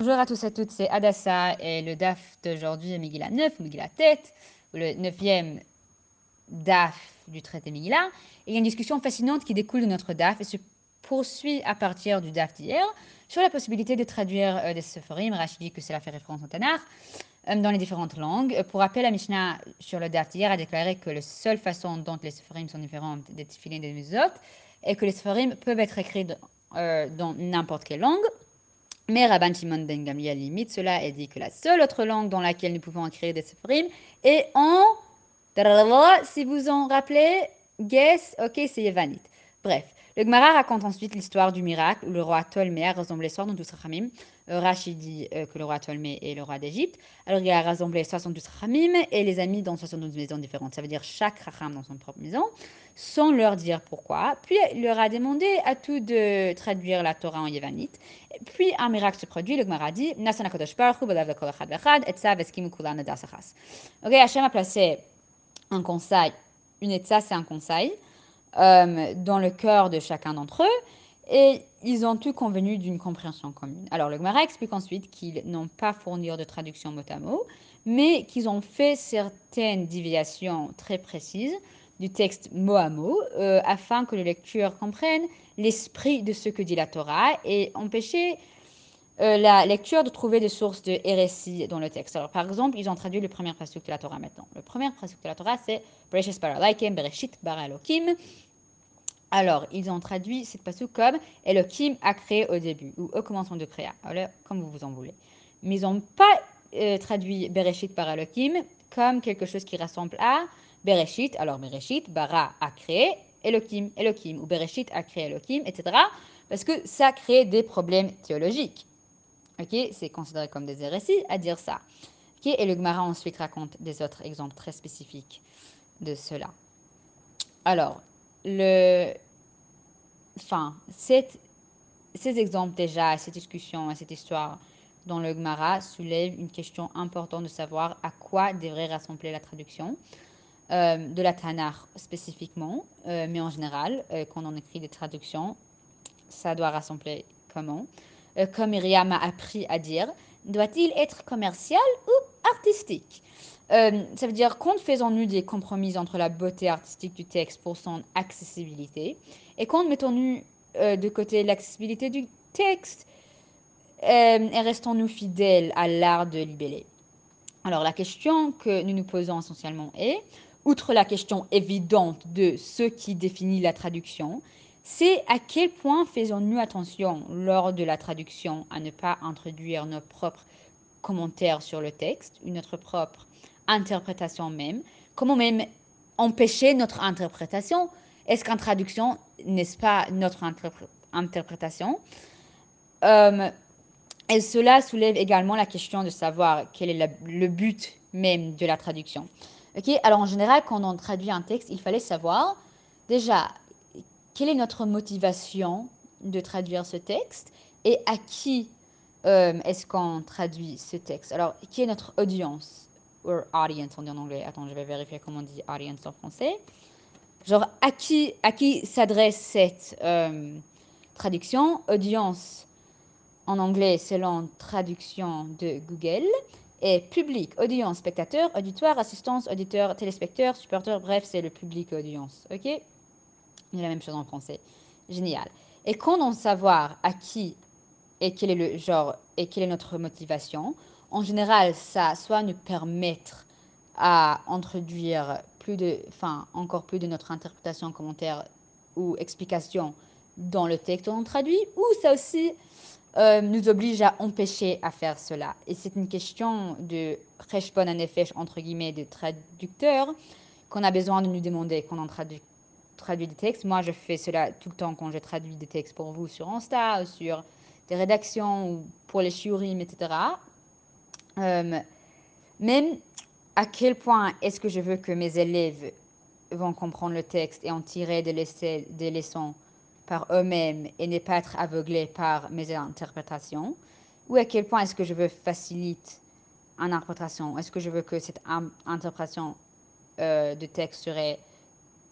Bonjour à tous et à toutes, c'est Adassa et le DAF d'aujourd'hui est Megillah 9, Megillah tête, le neuvième DAF du traité Megillah. Et il y a une discussion fascinante qui découle de notre DAF et se poursuit à partir du DAF d'hier sur la possibilité de traduire euh, des Sephorim. Rachid dit que cela fait référence au Tanakh euh, dans les différentes langues. Pour rappel, la Mishnah sur le DAF d'hier a déclaré que la seule façon dont les Sephorim sont différentes des Tfilin des autres est que les Sephorim peuvent être écrits euh, dans n'importe quelle langue. Mais Rabban Shimon ben Gamliel limite cela et dit que la seule autre langue dans laquelle nous pouvons écrire des Sephrim est en... Si vous en rappelez, guess, ok, c'est Yevanite. Bref, le Gemara raconte ensuite l'histoire du miracle où le roi Ptolmée a rassemblé 72 Rachamim. Euh, Rachid dit euh, que le roi Ptolmée est le roi d'Égypte. Alors il a rassemblé 72 Rachamim et les a mis dans 72 maisons différentes. Ça veut dire chaque Racham dans son propre maison, sans leur dire pourquoi. Puis il leur a demandé à tous de traduire la Torah en yévanite. Puis un miracle se produit. Le Gemara dit Ok, Hachem a placé un conseil. Une etza, c'est un conseil euh, dans le cœur de chacun d'entre eux, et ils ont tous convenu d'une compréhension commune. Alors le Gemara explique ensuite qu'ils n'ont pas fourni de traduction mot à mot, mais qu'ils ont fait certaines déviations très précises du texte mot à mot, euh, afin que le lecteur comprenne l'esprit de ce que dit la Torah et empêcher euh, la lecture de trouver des sources de RSI dans le texte. Alors, par exemple, ils ont traduit le premier pasuk de la Torah maintenant. Le premier pasuk de la Torah, c'est Bereshit bara Bereshit. Alors, ils ont traduit cette pasuk comme Elohim a créé au début ou au commencement de créa. Comme vous vous en voulez. Mais ils n'ont pas euh, traduit Bereshit bara Elohim comme quelque chose qui ressemble à Bereshit. Alors, Bereshit, bara a créé, Elohim, Elohim, ou Bereshit a créé Elohim, etc. Parce que ça crée des problèmes théologiques. Ok, c'est considéré comme des hérésies à dire ça. Ok, et le Gemara ensuite raconte des autres exemples très spécifiques de cela. Alors, le, enfin, ces exemples déjà, cette discussion, cette histoire dans le Gemara soulèvent une question importante de savoir à quoi devrait rassembler la traduction. Euh, de la Tanakh spécifiquement, euh, mais en général, euh, quand on écrit des traductions, ça doit rassembler comment? Euh, comme Myriam a appris à dire, doit-il être commercial ou artistique euh, Ça veut dire quand faisons-nous des compromis entre la beauté artistique du texte pour son accessibilité et quand mettons-nous euh, de côté l'accessibilité du texte et restons-nous fidèles à l'art de libeller Alors la question que nous nous posons essentiellement est, outre la question évidente de ce qui définit la traduction, c'est à quel point faisons-nous attention lors de la traduction à ne pas introduire nos propres commentaires sur le texte ou notre propre interprétation même, comment même empêcher notre interprétation? Est-ce qu'en traduction, n'est-ce pas notre interprétation? Euh, Et cela soulève également la question de savoir quel est le but même de la traduction. Ok, alors en général, quand on traduit un texte, il fallait savoir déjà quelle est notre motivation de traduire ce texte et à qui euh, est-ce qu'on traduit ce texte? Alors, qui est notre audience? Ou audience, on dit en anglais. Attends, je vais vérifier comment on dit audience en français. Genre, à qui, à qui s'adresse cette euh, traduction? Audience en anglais selon traduction de Google. Et public, audience, spectateur, auditoire, assistance, auditeur, téléspectateur, supporter, bref, c'est le public audience. OK? Il la même chose en français. Génial. Et quand on savoir à qui et quel est le genre et quelle est notre motivation, en général, ça soit nous permettre à introduire plus de, enfin, encore plus de notre interprétation, commentaire ou explication dans le texte qu'on traduit, ou ça aussi euh, nous oblige à empêcher à faire cela. Et c'est une question de en effet entre guillemets, de traducteur qu'on a besoin de nous demander quand on traduit traduit des textes. Moi, je fais cela tout le temps quand je traduis des textes pour vous sur Insta, sur des rédactions ou pour les shiurim, etc. Euh, même à quel point est-ce que je veux que mes élèves vont comprendre le texte et en tirer des, des leçons par eux-mêmes et ne pas être aveuglés par mes interprétations? Ou à quel point est-ce que je veux faciliter une interprétation? Est-ce que je veux que cette interprétation euh, de texte serait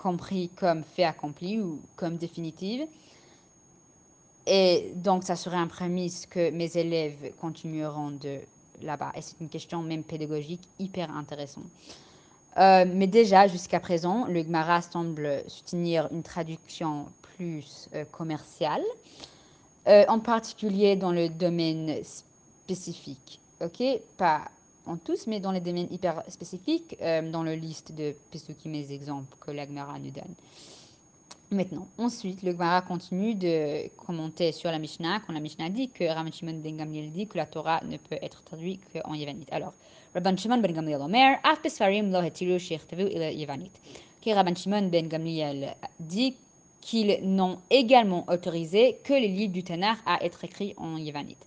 compris comme fait accompli ou comme définitive. Et donc, ça serait un prémisse que mes élèves continueront de là-bas. Et c'est une question même pédagogique hyper intéressante. Euh, mais déjà, jusqu'à présent, le Gemara semble soutenir une traduction plus euh, commerciale, euh, en particulier dans le domaine spécifique. OK? Pas tous, mais dans les domaines hyper spécifiques, dans la liste de Pesukim, mes exemples que la Gemara nous donne. Maintenant, ensuite, le Gemara continue de commenter sur la Mishnah, quand la Mishnah dit que Rabban Shimon ben Gamliel dit que la Torah ne peut être traduite qu'en Yévanite. Alors, Rabban Shimon ben Gamliel Omer, Af Pesfarim lo ila Yévanite. Que Rabban Shimon ben Gamliel dit qu'ils n'ont également autorisé que les livres du Tanakh à être écrits en Yévanite.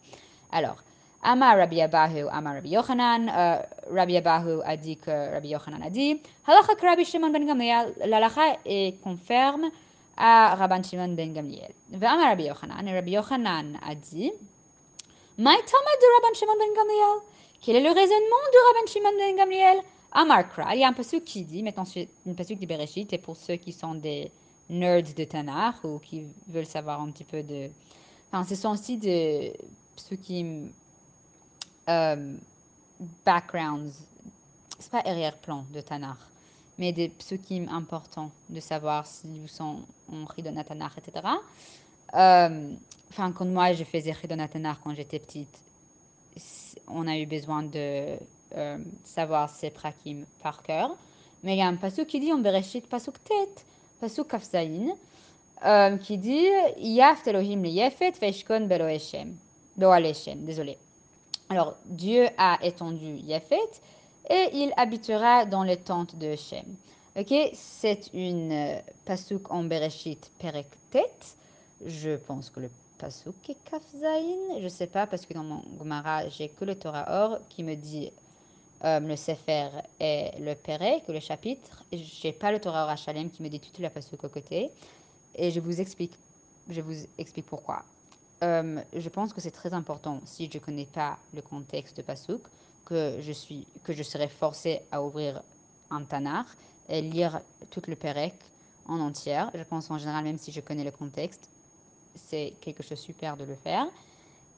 Alors, Amar Rabbi Abahu, Amar Rabbi Yochanan. Euh, Rabbi Abahu a dit que Rabbi Yochanan a dit Halacha Rabbi Shimon ben Gamliel. L'alacha est confirme à Rabban Shimon ben Gamliel. Ve'amar Rabbi Yochanan, et Rabbi Yochanan a dit, Maï de Rabban Shimon ben Gamliel Quel est le raisonnement de Rabban Shimon ben Gamliel? Amar Kra, il y a un passage qui dit, maintenant une passage de Bereshit, et pour ceux qui sont des nerds de Tanakh ou qui veulent savoir un petit peu de... Enfin, ce sont aussi de ceux qui... Euh, backgrounds, c'est pas arrière-plan de Tanakh mais des psukim importants de savoir si vous sont en Ridonatanar, etc. Euh, enfin, quand moi je faisais Ridonatanar quand j'étais petite, on a eu besoin de euh, savoir ces prakim par cœur. Mais il y a un pasuk qui dit, on bereshit pasuk tet, pasuk kafsaïn, euh, qui dit Yaf Elohim le Yefet Veshkon Belo Eshem. désolé. Alors, Dieu a étendu Yefet et il habitera dans les tentes de Shem. Ok, c'est une euh, pasuk en Bereshit Perektet. Je pense que le pasuk est Kafzaïn. Je ne sais pas parce que dans mon Gemara, j'ai que le Torah Or qui me dit euh, le Sefer et le Perek, le chapitre. Je n'ai pas le Torah Or Hachalem qui me dit toute la pasuk au côté. Et je vous explique pourquoi. Euh, je pense que c'est très important si je ne connais pas le contexte de pasuk que je, suis, que je serai forcée à ouvrir un Tanar et lire tout le Pérec en entière. Je pense en général, même si je connais le contexte, c'est quelque chose de super de le faire.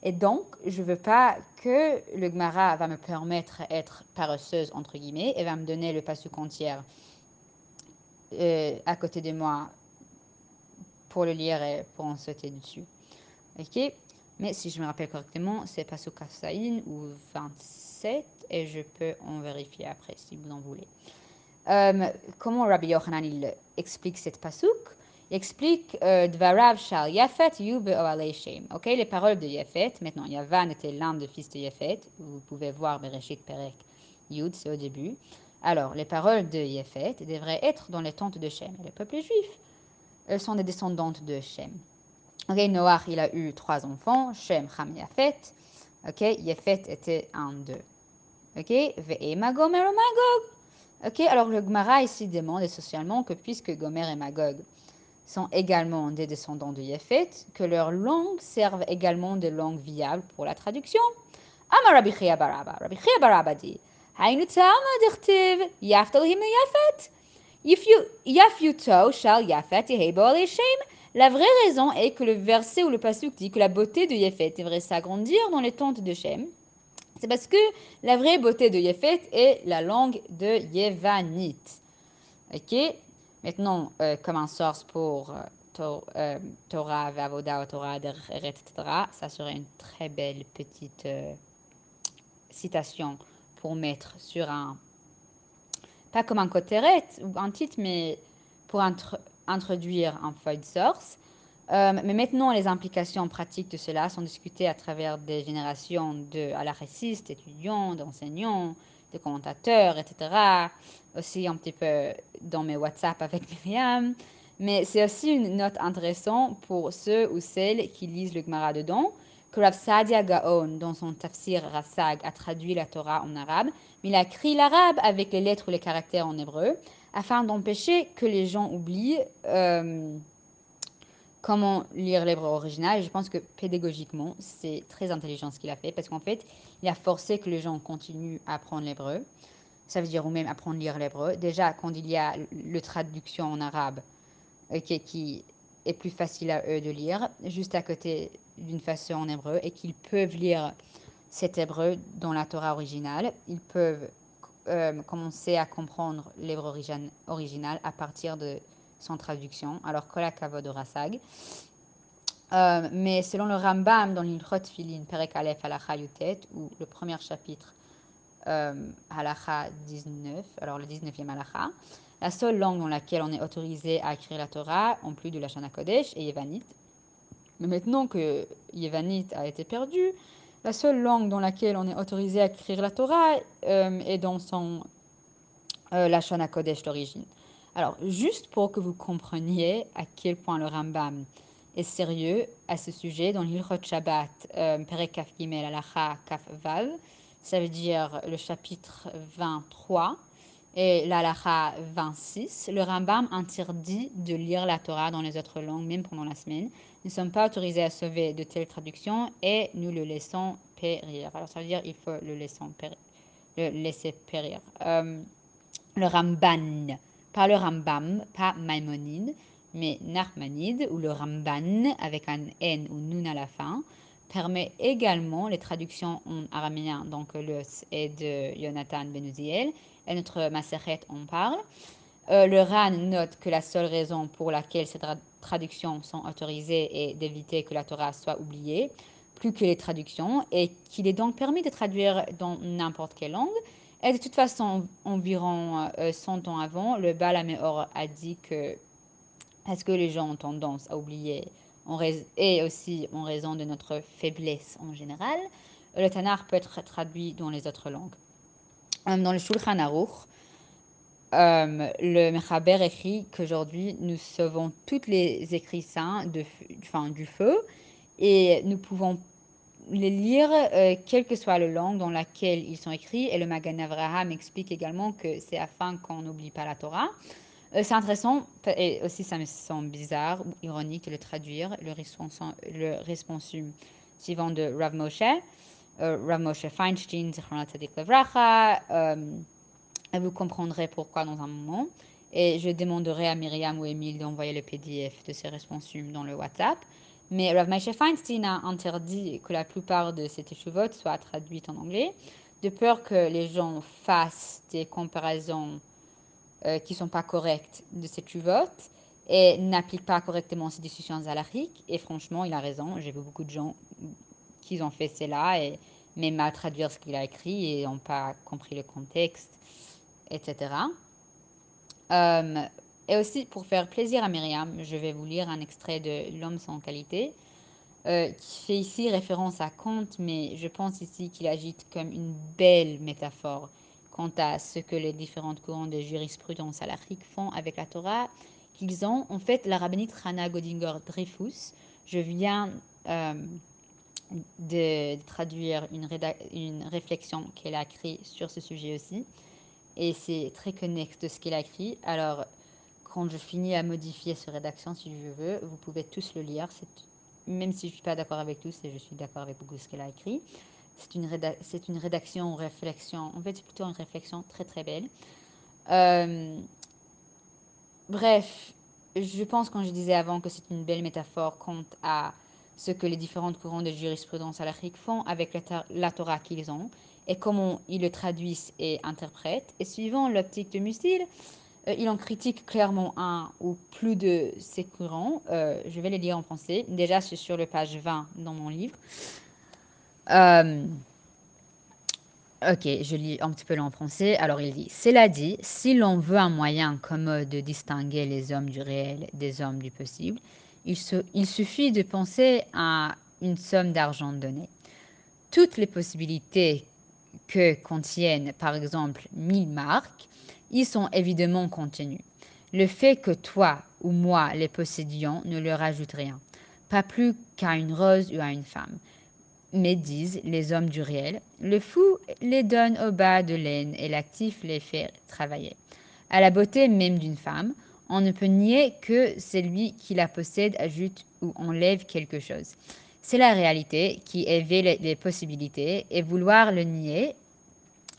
Et donc, je ne veux pas que le Gemara va me permettre d'être paresseuse, entre guillemets, et va me donner le pasuk entière euh, à côté de moi pour le lire et pour en sauter dessus. Ok Mais si je me rappelle correctement, c'est pasuk Kafsaïn ou 26 et je peux en vérifier après si vous en voulez. Euh, comment Rabbi Yochanan il explique cette pasuk? Il explique euh, Dvarav shal Yafet shem. Ok, les paroles de Yafet. Maintenant, Yavan était l'un des fils de Yafet. Vous pouvez voir Bereshit Perek Yud, c'est au début. Alors, les paroles de Yafet devraient être dans les tentes de Shem. Le peuple juif, elles sont des descendantes de Shem. Ok, Noach, il a eu trois enfants, Shem, Ham, Yafet. Ok, Yefet était un d'eux. Ok, Ve'ema Gomer et Magog. Ok, alors le Gemara ici demande essentiellement que puisque Gomer et Magog sont également des descendants de Yefet, que leurs langues servent également de langues viables pour la traduction. Amar Rabbi Chia Baraba. Rabbi Chia Baraba dit Hainu Talmud ichtiv Yaftalhim Yafet. Yafuto shall Yafet Shem. La vraie raison est que le verset où le pasuk dit que la beauté de Yefet devrait s'agrandir dans les tentes de Shem, c'est parce que la vraie beauté de Yefet est la langue de Yevanite. Ok? Maintenant, euh, comme un source pour euh, euh, Torah, Vavoda, Torah, etc., ça serait une très belle petite citation pour mettre sur un, pas comme un coteret ou un titre, mais pour un introduire un feuille de source. Euh, mais maintenant, les implications pratiques de cela sont discutées à travers des générations de d'étudiants, d'enseignants, de commentateurs, etc. Aussi un petit peu dans mes WhatsApp avec Myriam. Mais c'est aussi une note intéressante pour ceux ou celles qui lisent le Gemara dedans, que Rav Sadia Gaon, dans son tafsir Rassag, a traduit la Torah en arabe, mais il a écrit l'arabe avec les lettres ou les caractères en hébreu afin d'empêcher que les gens oublient euh, comment lire l'hébreu original. je pense que pédagogiquement, c'est très intelligent ce qu'il a fait parce qu'en fait, il a forcé que les gens continuent à apprendre l'hébreu. Ça veut dire ou même apprendre à lire l'hébreu. Déjà, quand il y a le traduction en arabe, qui est plus facile à eux de lire, juste à côté d'une façon en hébreu, et qu'ils peuvent lire cet hébreu dans la Torah originale. Ils peuvent euh, à comprendre l'hébreu original à partir de son traduction. Alors, Kol Kavod Rasag. Euh, mais selon le Rambam dans l'Ilchot Filin, Perek Aleph Halacha Yutet, ou le premier chapitre euh, Halacha 19, alors le 19e Halacha, la seule langue dans laquelle on est autorisé à écrire la Torah, en plus de la Shana Kodesh, est Yevanit. Mais maintenant que Yevanit a été perdu, la seule langue dans laquelle on est autorisé à écrire la Torah euh, est dans son euh, la Shana Kodesh d'origine. Alors, juste pour que vous compreniez à quel point le Rambam est sérieux à ce sujet, dans l'Ilchot Shabbat, euh, Perek Kaf Gimel Alacha Kaf Vav, ça veut dire le chapitre 23, et l'Alacha 26, le Rambam interdit de lire la Torah dans les autres langues, même pendant la semaine. Nous ne sommes pas autorisés à sauver de telles traductions et nous le laissons périr. Alors ça veut dire qu'il faut le laisser périr. Euh, le Ramban, pas le Rambam, pas Maimonide, mais Narmanide ou le Ramban avec un N ou Nun à la fin permet également les traductions en araméen, donc le et de Jonathan Benouziel, et notre Maseret en parle. Euh, le RAN note que la seule raison pour laquelle ces traductions sont autorisées est d'éviter que la Torah soit oubliée, plus que les traductions, et qu'il est donc permis de traduire dans n'importe quelle langue. Et de toute façon, environ 100 euh, ans avant, le Balaméor a dit que, parce que les gens ont tendance à oublier et aussi en raison de notre faiblesse en général, le Tanar peut être traduit dans les autres langues. Euh, dans le Shulchan Aruch, euh, le Mechaber écrit qu'aujourd'hui nous sauvons tous les écrits saints du feu et nous pouvons les lire euh, quelle que soit la langue dans laquelle ils sont écrits. Et le Magan Avraham explique également que c'est afin qu'on n'oublie pas la Torah. Euh, c'est intéressant, et aussi ça me semble bizarre ou ironique de le traduire, le, responsum suivant de Rav Moshe, Rav Moshe Feinstein, vous comprendrez pourquoi dans un moment. Et je demanderai à Myriam ou Emile d'envoyer le PDF de ces responsums dans le WhatsApp. Mais Rav Moshe Feinstein a interdit que la plupart de ces échevotes soient traduites en anglais, de peur que les gens fassent des comparaisons euh, qui ne sont pas correctes de cette vote et n'appliquent pas correctement ces décisions halachiques. Et franchement, il a raison. J'ai vu beaucoup de gens qui ont fait cela et même à traduire ce qu'il a écrit et n'ont pas compris le contexte, etc. Euh, et aussi, pour faire plaisir à Myriam, je vais vous lire un extrait de L'homme sans qualité, euh, qui fait ici référence à Kant, mais je pense ici qu'il agite comme une belle métaphore quant à ce que les différentes courants de jurisprudence à l'Afrique font avec la Torah qu'ils ont. En fait, la rabbinite Rana Godinger Dreyfus, je viens euh, de traduire une, une réflexion qu'elle a écrite sur ce sujet aussi. Et c'est très connexe de ce qu'elle a écrit. Alors, quand je finis à modifier cette rédaction, si je veux, vous pouvez tous le lire. Même si je ne suis pas d'accord avec tous, et je suis d'accord avec beaucoup de ce qu'elle a écrit. C'est une, c'est une rédaction ou réflexion. En fait, c'est plutôt une réflexion très très belle. Euh, bref, je pense, quand je disais avant, que c'est une belle métaphore quant à ce que les différentes courants de jurisprudence à l'Afrique font avec la, Torah qu'ils ont et comment ils le traduisent et interprètent. Et suivant l'optique de Musil, euh, il en critique clairement un ou plus de ces courants. Euh, je vais les lire en français. Déjà, c'est sur le page 20 dans mon livre. Euh, ok, je lis un petit peu en français. Alors il dit, cela dit, si l'on veut un moyen commode de distinguer les hommes du réel des hommes du possible, il, il suffit de penser à une somme d'argent donnée. Toutes les possibilités que contiennent par exemple 1000 marques y sont évidemment contenues. Le fait que toi ou moi les possédions ne leur ajoute rien, pas plus qu'à une rose ou à une femme mais disent les hommes du réel, le fou les donne au bas de laine et l'actif les fait travailler. À la beauté même d'une femme, on ne peut nier que celui qui la possède ajoute ou enlève quelque chose. C'est la réalité qui éveille les possibilités et vouloir le nier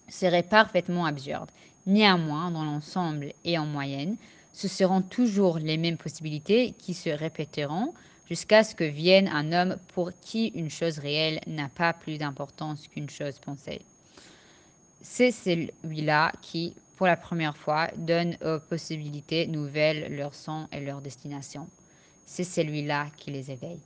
serait parfaitement absurde. Néanmoins, dans l'ensemble et en moyenne, ce seront toujours les mêmes possibilités qui se répéteront jusqu'à ce que vienne un homme pour qui une chose réelle n'a pas plus d'importance qu'une chose pensée. C'est celui-là qui, pour la première fois, donne aux possibilités nouvelles leur son et leur destination. C'est celui-là qui les éveille.